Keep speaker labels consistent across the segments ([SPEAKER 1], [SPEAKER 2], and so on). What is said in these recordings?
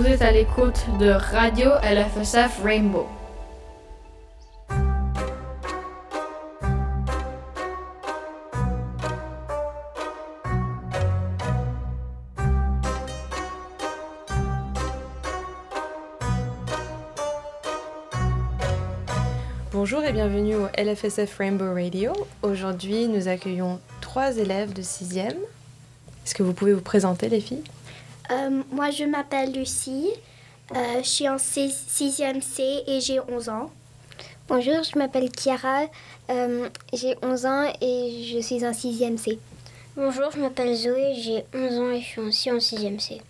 [SPEAKER 1] Vous êtes à l'écoute de Radio LFSF Rainbow.
[SPEAKER 2] Bonjour et bienvenue au LFSF Rainbow Radio. Aujourd'hui, nous accueillons trois élèves de 6e. Est-ce que vous pouvez vous présenter, les filles?
[SPEAKER 3] Euh, moi, je m'appelle Lucie. Euh, je suis en 6e C et j'ai 11 ans.
[SPEAKER 4] Bonjour, je m'appelle Chiara. Euh, j'ai 11 ans et je suis en 6e C.
[SPEAKER 5] Bonjour, je m'appelle Zoé, j'ai 11 ans et je suis aussi en 6e C.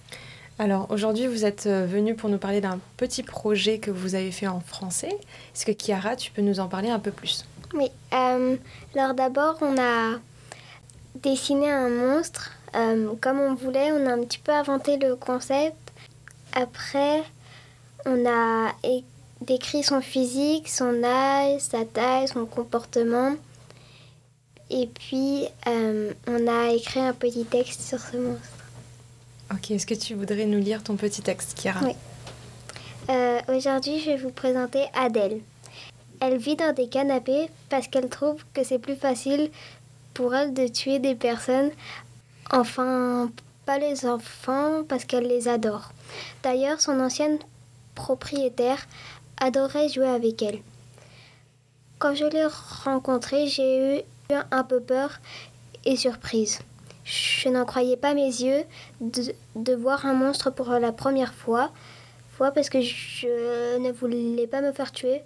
[SPEAKER 2] Alors aujourd'hui, vous êtes venus pour nous parler d'un petit projet que vous avez fait en français. Est-ce que Chiara, tu peux nous en parler un peu plus?
[SPEAKER 4] Oui. euh, alors d'abord, on a dessiné un monstre euh, comme on voulait. On a un petit peu inventé le concept. Après, on a décrit son physique, son âge, sa taille, son comportement. Et puis, euh, on a écrit un petit texte sur ce monstre.
[SPEAKER 2] Ok, est-ce que tu voudrais nous lire ton petit texte, Chiara?
[SPEAKER 4] Oui. Euh, Aujourd'hui, je vais vous présenter Adèle. Elle vit dans des canapés parce qu'elle trouve que c'est plus facile pour elle de tuer des personnes. Enfin, pas les enfants parce qu'elle les adore. D'ailleurs, son ancienne propriétaire adorait jouer avec elle. Quand je l'ai rencontrée, j'ai eu un peu peur et surprise. Je n'en croyais pas mes yeux de, voir un monstre pour la première fois, parce que je ne voulais pas me faire tuer.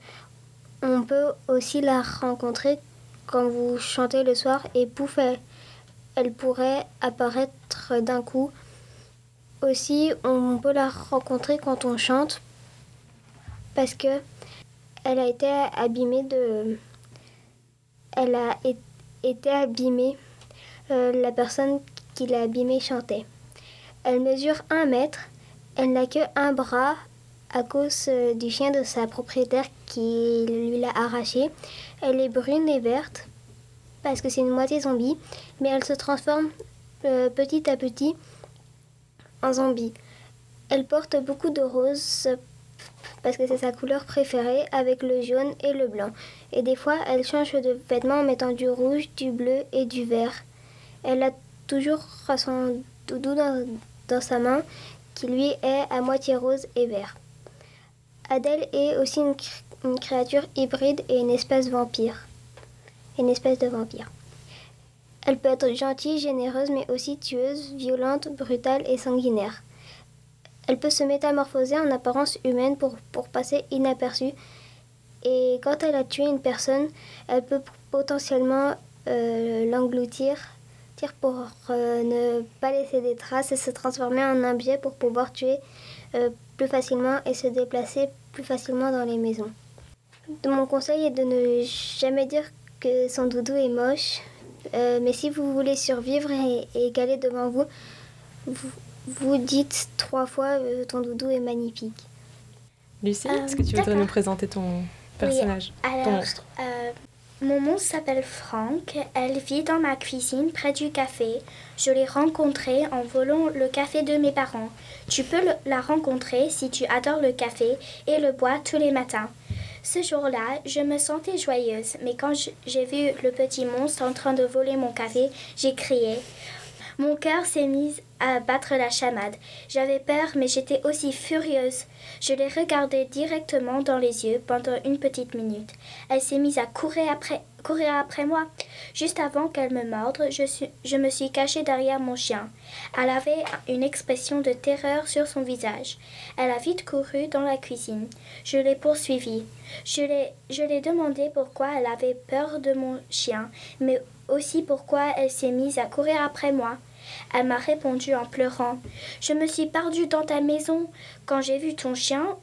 [SPEAKER 4] On peut aussi la rencontrer quand vous chantez le soir et pouf, elle pourrait apparaître d'un coup. Aussi, on peut la rencontrer quand on chante parce que elle a été abîmée de. Elle a été abîmée euh, la personne qui l'a abîmée chantait. Elle mesure un mètre, elle n'a que un bras à cause euh, du chien de sa propriétaire qui lui l'a arraché. Elle est brune et verte parce que c'est une moitié zombie, mais elle se transforme euh, petit à petit en zombie. Elle porte beaucoup de roses parce que c'est sa couleur préférée avec le jaune et le blanc. Et des fois, elle change de vêtements en mettant du rouge, du bleu et du vert. Elle a toujours son doudou dans, sa main qui lui est à moitié rose et vert. Adèle est aussi une créature hybride et une espèce vampire. Une espèce de vampire. Elle peut être gentille, généreuse, mais aussi tueuse, violente, brutale et sanguinaire. Elle peut se métamorphoser en apparence humaine pour, pour passer inaperçue. Et quand elle a tué une personne, elle peut potentiellement euh, l'engloutir pour euh, ne pas laisser des traces et se transformer en un biais pour pouvoir tuer euh, plus facilement et se déplacer plus facilement dans les maisons. Mon conseil est de ne jamais dire que son doudou est moche, euh, mais si vous voulez survivre et, et devant vous, vous, vous dites trois fois euh, ton doudou est magnifique.
[SPEAKER 2] Lucie,
[SPEAKER 3] Euh,
[SPEAKER 2] est-ce que tu voudrais nous présenter ton personnage, ton
[SPEAKER 3] Alors,
[SPEAKER 2] monstre
[SPEAKER 3] mon monstre s'appelle Franck. Elle vit dans ma cuisine près du café. Je l'ai rencontrée en volant le café de mes parents. Tu peux le- la rencontrer si tu adores le café et le bois tous les matins. Ce jour-là, je me sentais joyeuse, mais quand j'ai vu le petit monstre en train de voler mon café, j'ai crié. Mon cœur s'est mis à battre la chamade. J'avais peur, mais j'étais aussi furieuse. Je l'ai regardée directement dans les yeux pendant une petite minute. Elle s'est mise à courir après, courir après moi. Juste avant qu'elle me morde, je, suis- je me suis cachée derrière mon chien. Elle avait une expression de terreur sur son visage. Elle a vite couru dans la cuisine. Je l'ai poursuivie. Je l'ai, je l'ai demandé pourquoi elle avait peur de mon chien, mais aussi pourquoi elle s'est mise à courir après moi. Elle m'a répondu en pleurant. Je me suis perdue dans ta maison. Quand j'ai vu ton chien,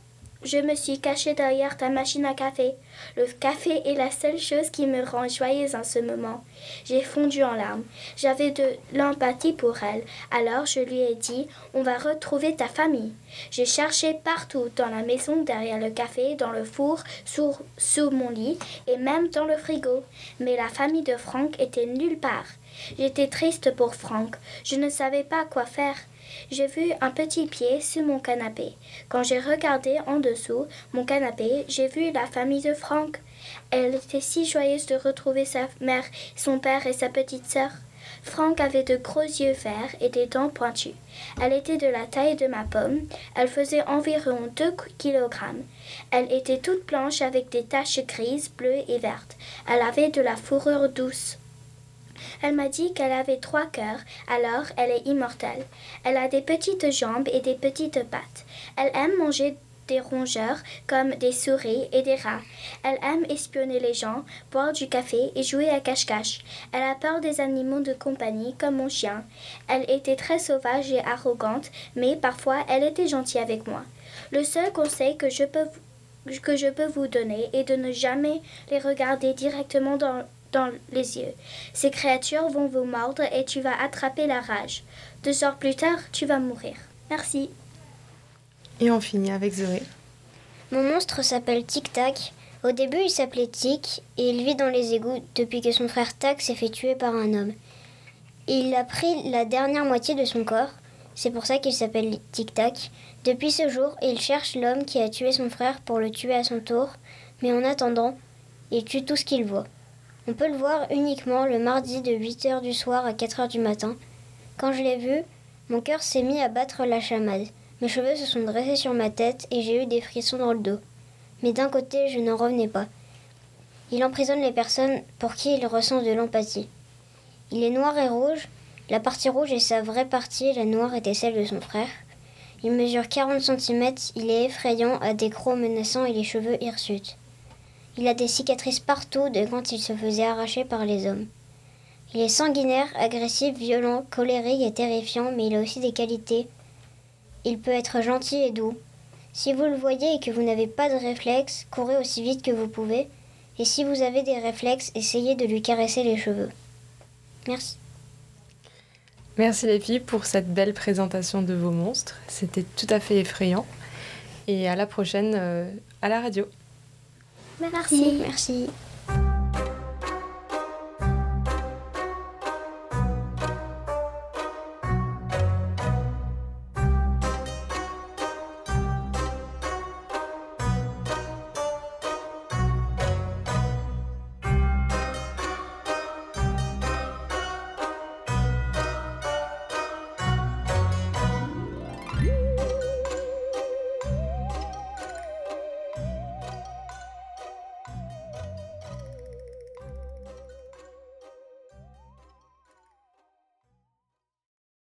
[SPEAKER 3] je me suis cachée derrière ta machine à café. Le café est la seule chose qui me rend joyeuse en ce moment. J'ai fondu en larmes. J'avais de l'empathie pour elle. Alors je lui ai dit On va retrouver ta famille. J'ai cherché partout dans la maison, derrière le café, dans le four, sous, sous mon lit et même dans le frigo. Mais la famille de Franck était nulle part. J'étais triste pour Franck. Je ne savais pas quoi faire. J'ai vu un petit pied sous mon canapé. Quand j'ai regardé en dessous mon canapé, j'ai vu la famille de Franck. Elle était si joyeuse de retrouver sa mère, son père et sa petite sœur. Franck avait de gros yeux verts et des dents pointues. Elle était de la taille de ma pomme. Elle faisait environ 2 kg. Elle était toute blanche avec des taches grises, bleues et vertes. Elle avait de la fourrure douce. Elle m'a dit qu'elle avait trois cœurs, alors elle est immortelle. Elle a des petites jambes et des petites pattes. Elle aime manger des rongeurs comme des souris et des rats. Elle aime espionner les gens, boire du café et jouer à cache-cache. Elle a peur des animaux de compagnie comme mon chien. Elle était très sauvage et arrogante, mais parfois elle était gentille avec moi. Le seul conseil que je peux que je peux vous donner est de ne jamais les regarder directement dans, dans les yeux. Ces créatures vont vous mordre et tu vas attraper la rage. Deux heures plus tard, tu vas mourir. Merci.
[SPEAKER 2] Et on finit avec Zoé.
[SPEAKER 5] Mon monstre s'appelle Tic Tac. Au début, il s'appelait Tic et il vit dans les égouts depuis que son frère Tac s'est fait tuer par un homme. Il a pris la dernière moitié de son corps. C'est pour ça qu'il s'appelle Tic Tac. Depuis ce jour, il cherche l'homme qui a tué son frère pour le tuer à son tour, mais en attendant, il tue tout ce qu'il voit. On peut le voir uniquement le mardi de 8h du soir à 4h du matin. Quand je l'ai vu, mon cœur s'est mis à battre la chamade. Mes cheveux se sont dressés sur ma tête et j'ai eu des frissons dans le dos. Mais d'un côté, je n'en revenais pas. Il emprisonne les personnes pour qui il ressent de l'empathie. Il est noir et rouge. La partie rouge est sa vraie partie, la noire était celle de son frère. Il mesure 40 cm, il est effrayant, a des crocs menaçants et les cheveux hirsutes. Il a des cicatrices partout de quand il se faisait arracher par les hommes. Il est sanguinaire, agressif, violent, colérique et terrifiant, mais il a aussi des qualités. Il peut être gentil et doux. Si vous le voyez et que vous n'avez pas de réflexe, courez aussi vite que vous pouvez. Et si vous avez des réflexes, essayez de lui caresser les cheveux. Merci.
[SPEAKER 2] Merci les filles pour cette belle présentation de vos monstres. C'était tout à fait effrayant. Et à la prochaine euh, à la radio.
[SPEAKER 3] Merci.
[SPEAKER 5] Merci.